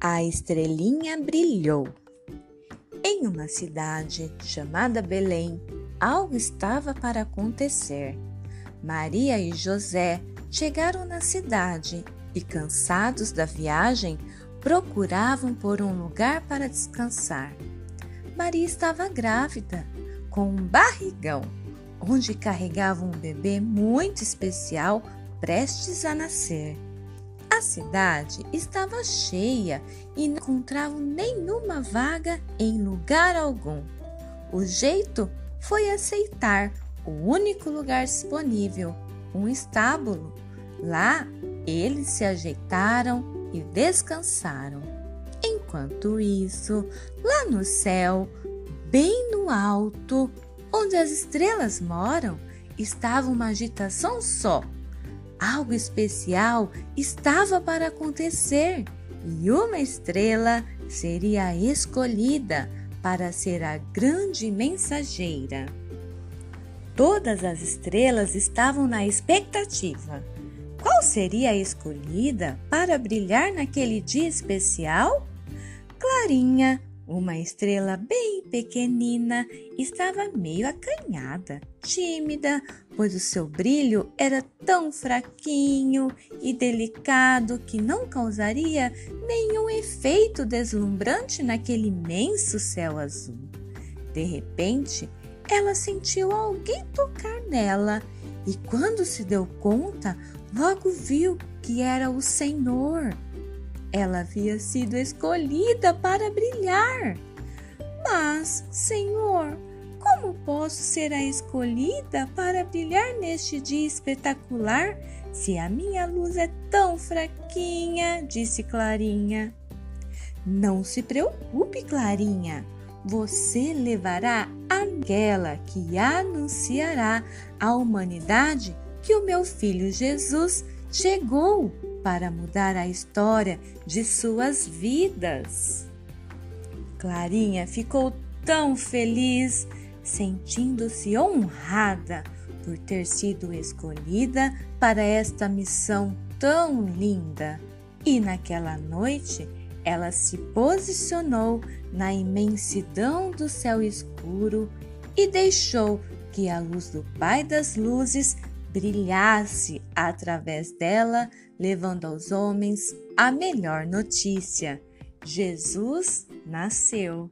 A estrelinha brilhou. Em uma cidade chamada Belém, algo estava para acontecer. Maria e José chegaram na cidade e, cansados da viagem, procuravam por um lugar para descansar. Maria estava grávida, com um barrigão, onde carregava um bebê muito especial prestes a nascer. A cidade estava cheia e não encontravam nenhuma vaga em lugar algum. O jeito foi aceitar o único lugar disponível, um estábulo. Lá eles se ajeitaram e descansaram. Enquanto isso, lá no céu, bem no alto, onde as estrelas moram, estava uma agitação só algo especial estava para acontecer e uma estrela seria escolhida para ser a grande mensageira. Todas as estrelas estavam na expectativa. Qual seria a escolhida para brilhar naquele dia especial? Clarinha, uma estrela bem pequenina estava meio acanhada, tímida, pois o seu brilho era tão fraquinho e delicado que não causaria nenhum efeito deslumbrante naquele imenso céu azul. De repente, ela sentiu alguém tocar nela e, quando se deu conta, logo viu que era o Senhor. Ela havia sido escolhida para brilhar. Mas, Senhor, como posso ser a escolhida para brilhar neste dia espetacular se a minha luz é tão fraquinha? disse Clarinha. Não se preocupe, Clarinha. Você levará aquela que anunciará à humanidade que o meu filho Jesus chegou para mudar a história de suas vidas. Clarinha ficou tão feliz, sentindo-se honrada por ter sido escolhida para esta missão tão linda. E naquela noite, ela se posicionou na imensidão do céu escuro e deixou que a luz do Pai das Luzes brilhasse através dela, levando aos homens a melhor notícia: Jesus nasceu.